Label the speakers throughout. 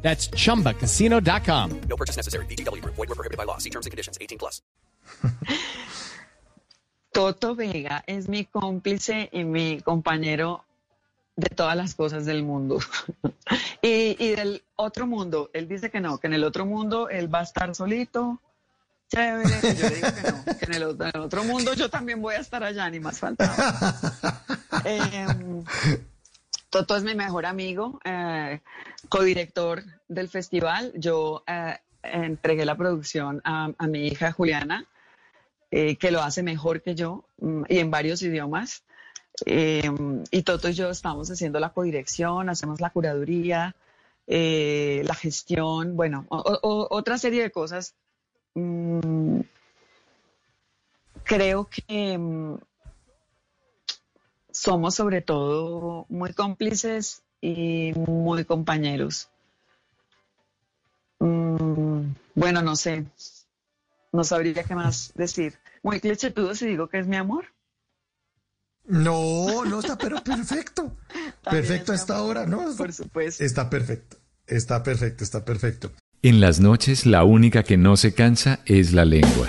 Speaker 1: That's chumbacasino.com.
Speaker 2: No purchase necessary. BGW. Void were prohibited by law. See terms and conditions. 18 plus.
Speaker 3: Toto Vega es mi cómplice y mi compañero de todas las cosas del mundo. y, y del otro mundo, él dice que no, que en el otro mundo él va a estar solito, chévere, y yo le digo que no, que en el, otro, en el otro mundo yo también voy a estar allá, ni más faltaba. Em, Toto es mi mejor amigo, eh, codirector del festival. Yo eh, entregué la producción a, mi hija Juliana, eh, que lo hace mejor que yo mm, y en varios idiomas. Y Toto y yo estamos haciendo la codirección, hacemos la curaduría, la gestión, bueno, otra serie de cosas. Mm, creo que mm, somos sobre todo muy cómplices y muy compañeros. Mm, bueno, no sé, no sabría qué más decir. Muy clichétudo si digo que es mi amor.
Speaker 4: No, no está, pero perfecto. Perfecto a
Speaker 3: es mi
Speaker 4: esta
Speaker 3: amor,
Speaker 4: hora, ¿no?
Speaker 3: Por supuesto.
Speaker 4: Está perfecto. Está perfecto, está perfecto.
Speaker 5: En las noches la única que no se cansa es la lengua.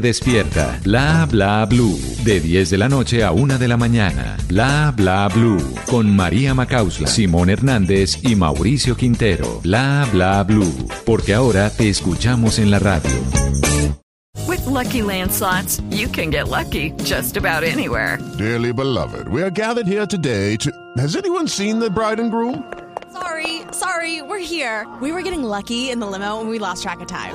Speaker 5: despierta. Bla Bla Blue, de 10 de la noche a 1 de la mañana. Bla Bla Blue, con María Macausla, Simón Hernández y Mauricio Quintero. Bla Bla Blue, porque ahora te escuchamos en la radio.
Speaker 6: With Lucky Land slots, you can get lucky just about anywhere.
Speaker 7: Dearly beloved, we are gathered here today to. Has anyone seen the bride and groom?
Speaker 8: Sorry, sorry, we're here. We were getting lucky in the limo and we lost track of time.